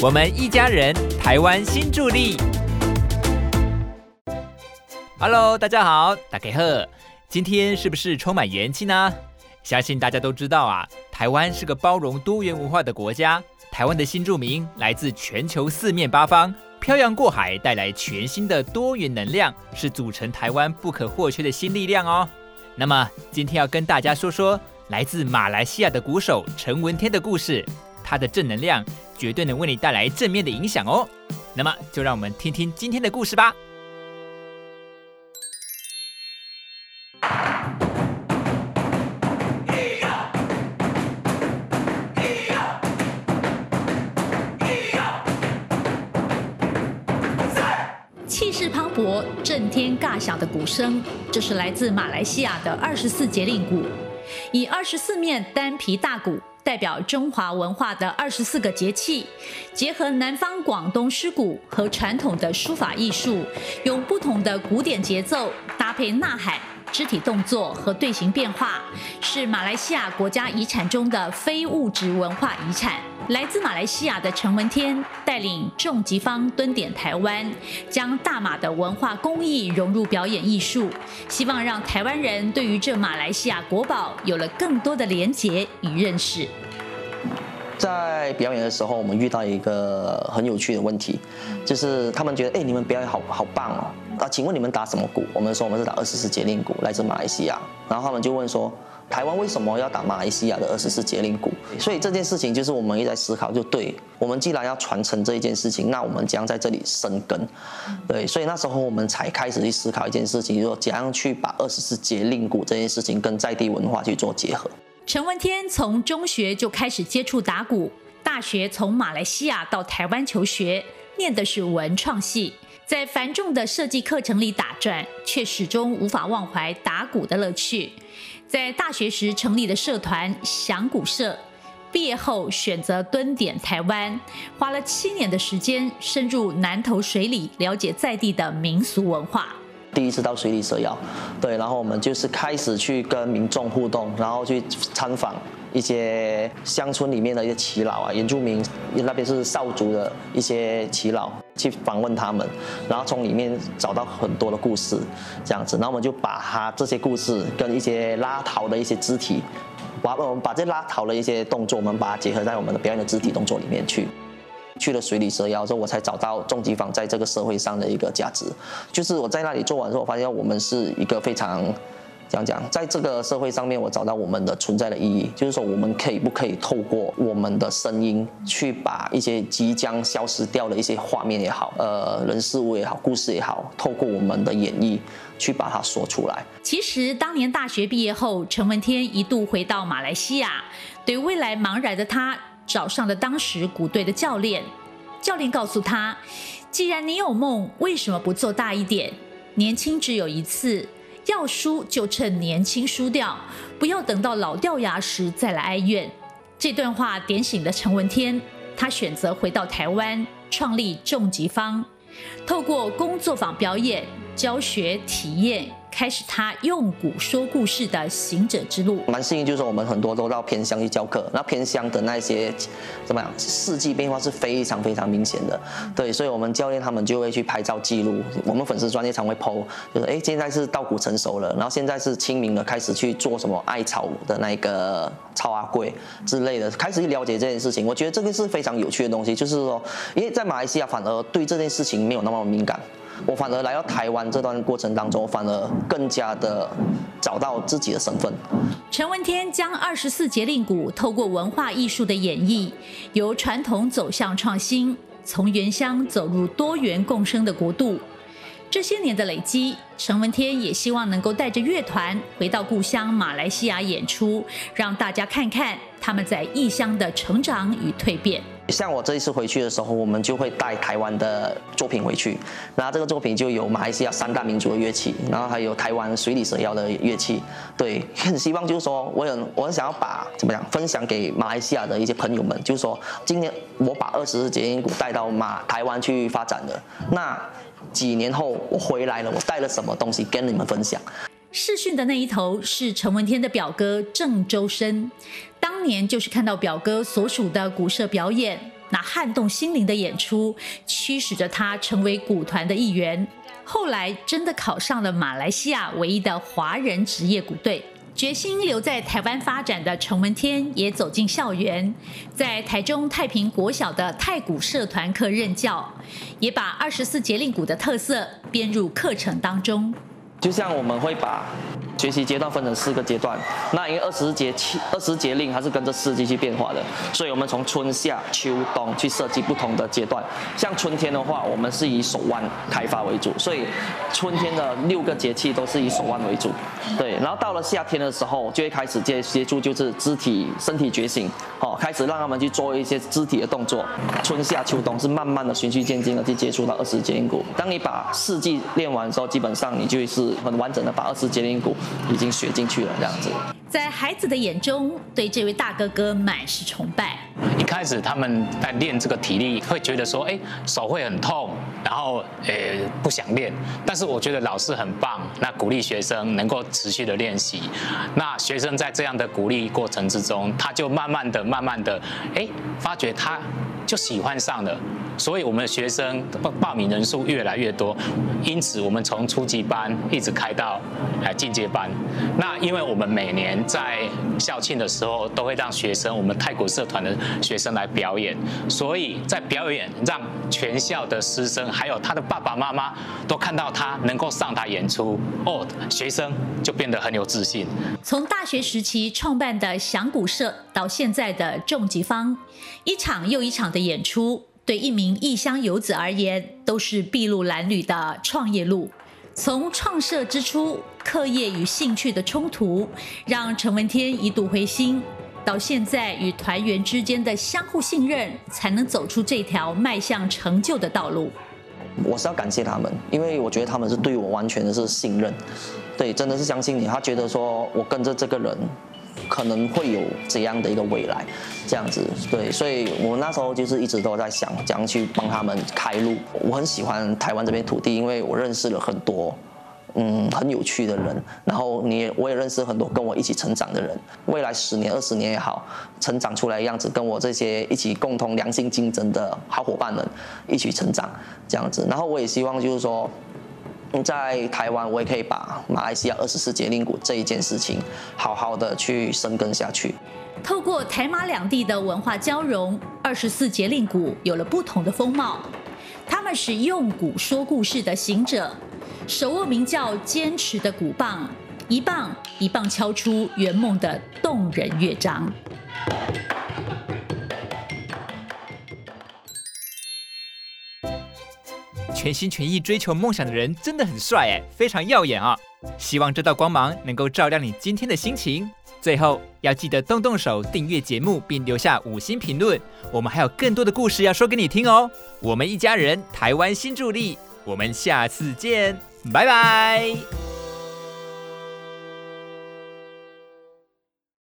我们一家人，台湾新助力。Hello，大家好，大家好，今天是不是充满元气呢？相信大家都知道啊，台湾是个包容多元文化的国家。台湾的新住民来自全球四面八方，漂洋过海，带来全新的多元能量，是组成台湾不可或缺的新力量哦。那么今天要跟大家说说来自马来西亚的鼓手陈文天的故事，他的正能量绝对能为你带来正面的影响哦。那么就让我们听听今天的故事吧。气势磅礴震天尬响的鼓声，这是来自马来西亚的二十四节令鼓，以二十四面单皮大鼓代表中华文化的二十四个节气，结合南方广东诗鼓和传统的书法艺术，用不同的古典节奏搭配呐喊。肢体动作和队形变化是马来西亚国家遗产中的非物质文化遗产。来自马来西亚的陈文天带领重疾方蹲点台湾，将大马的文化工艺融入表演艺术，希望让台湾人对于这马来西亚国宝有了更多的连结与认识。在表演的时候，我们遇到一个很有趣的问题，就是他们觉得，哎，你们表演好好棒哦。啊，请问你们打什么鼓？我们说我们是打二十四节令鼓，来自马来西亚。然后他们就问说，台湾为什么要打马来西亚的二十四节令鼓？所以这件事情就是我们一直在思考，就对我们既然要传承这一件事情，那我们将在这里生根。对，所以那时候我们才开始去思考一件事情，就说怎样去把二十四节令鼓这件事情跟在地文化去做结合。陈文天从中学就开始接触打鼓，大学从马来西亚到台湾求学，念的是文创系。在繁重的设计课程里打转，却始终无法忘怀打鼓的乐趣。在大学时成立的社团响鼓社，毕业后选择蹲点台湾，花了七年的时间深入南投水里，了解在地的民俗文化。第一次到水里蛇窑，对，然后我们就是开始去跟民众互动，然后去参访。一些乡村里面的一些耆老啊，原住民那边是少族的一些耆老，去访问他们，然后从里面找到很多的故事，这样子，然后我们就把他这些故事跟一些拉陶的一些肢体，把我们把这拉陶的一些动作，我们把它结合在我们的表演的肢体动作里面去。去了水里蛇妖之后，我才找到重疾坊在这个社会上的一个价值，就是我在那里做完之后，我发现我们是一个非常。这样讲，在这个社会上面，我找到我们的存在的意义，就是说，我们可以不可以透过我们的声音，去把一些即将消失掉的一些画面也好，呃，人事物也好，故事也好，透过我们的演绎，去把它说出来。其实，当年大学毕业后，陈文天一度回到马来西亚，对未来茫然的他，找上了当时鼓队的教练。教练告诉他：“既然你有梦，为什么不做大一点？年轻只有一次。”要输就趁年轻输掉，不要等到老掉牙时再来哀怨。这段话点醒了陈文天，他选择回到台湾，创立重疾方，透过工作坊表演、教学、体验。开始他用鼓说故事的行者之路，蛮幸运，就是我们很多都到偏乡去教课，那偏乡的那些怎么样，四季变化是非常非常明显的，对，所以我们教练他们就会去拍照记录，我们粉丝专业常会 PO，就是哎现在是稻谷成熟了，然后现在是清明了，开始去做什么艾草的那个草阿贵之类的，开始去了解这件事情，我觉得这个是非常有趣的东西，就是说，因为在马来西亚反而对这件事情没有那么敏感。我反而来到台湾这段过程当中，反而更加的找到自己的身份。陈文天将二十四节令鼓透过文化艺术的演绎，由传统走向创新，从原乡走入多元共生的国度。这些年的累积，陈文天也希望能够带着乐团回到故乡马来西亚演出，让大家看看他们在异乡的成长与蜕变。像我这一次回去的时候，我们就会带台湾的作品回去，那这个作品就有马来西亚三大民族的乐器，然后还有台湾水里蛇妖的乐器。对，很 希望就是说，我很我很想要把怎么样分享给马来西亚的一些朋友们，就是说，今年我把二十四节音鼓带到马台湾去发展的，那几年后我回来了，我带了什么东西跟你们分享？视讯的那一头是陈文天的表哥郑周生，当年就是看到表哥所属的鼓社表演，那撼动心灵的演出，驱使着他成为鼓团的一员。后来真的考上了马来西亚唯一的华人职业鼓队。决心留在台湾发展的陈文天也走进校园，在台中太平国小的太鼓社团课任教，也把二十四节令鼓的特色编入课程当中。就像我们会把学习阶段分成四个阶段，那因为二十节气、二十节令它是跟着四季去变化的，所以我们从春夏秋冬去设计不同的阶段。像春天的话，我们是以手腕开发为主，所以春天的六个节气都是以手腕为主。对，然后到了夏天的时候，就会开始接接触就是肢体、身体觉醒，好，开始让他们去做一些肢体的动作。春夏秋冬是慢慢的循序渐进的去接触到二十节令鼓。当你把四季练完之后，基本上你就是。很完整的把二十节令鼓已经学进去了，这样子。在孩子的眼中，对这位大哥哥满是崇拜。一开始他们在练这个体力，会觉得说，哎，手会很痛，然后，呃，不想练。但是我觉得老师很棒，那鼓励学生能够持续的练习。那学生在这样的鼓励过程之中，他就慢慢的、慢慢的，哎，发觉他就喜欢上了。所以我们的学生报报名人数越来越多，因此我们从初级班一直开到来进阶班。那因为我们每年在校庆的时候都会让学生，我们太古社团的学生来表演，所以在表演让全校的师生还有他的爸爸妈妈都看到他能够上台演出，哦，学生就变得很有自信。从大学时期创办的响鼓社到现在的重疾方，一场又一场的演出。对一名异乡游子而言，都是筚路蓝缕的创业路。从创设之初，课业与兴趣的冲突，让陈文天一度灰心。到现在，与团员之间的相互信任，才能走出这条迈向成就的道路。我是要感谢他们，因为我觉得他们是对我完全的是信任，对，真的是相信你。他觉得说我跟着这个人。可能会有这样的一个未来，这样子对，所以我那时候就是一直都在想，怎样去帮他们开路。我很喜欢台湾这边土地，因为我认识了很多，嗯，很有趣的人。然后你也，我也认识很多跟我一起成长的人。未来十年、二十年也好，成长出来的样子，跟我这些一起共同良性竞争的好伙伴们一起成长，这样子。然后我也希望就是说。在台湾，我也可以把马来西亚二十四节令鼓这一件事情，好好的去深耕下去。透过台马两地的文化交融，二十四节令鼓有了不同的风貌。他们是用鼓说故事的行者，手握名叫坚持的鼓棒，一棒一棒敲出圆梦的动人乐章。全心全意追求梦想的人真的很帅哎，非常耀眼啊！希望这道光芒能够照亮你今天的心情。最后要记得动动手订阅节目，并留下五星评论。我们还有更多的故事要说给你听哦。我们一家人，台湾新助力，我们下次见，拜拜。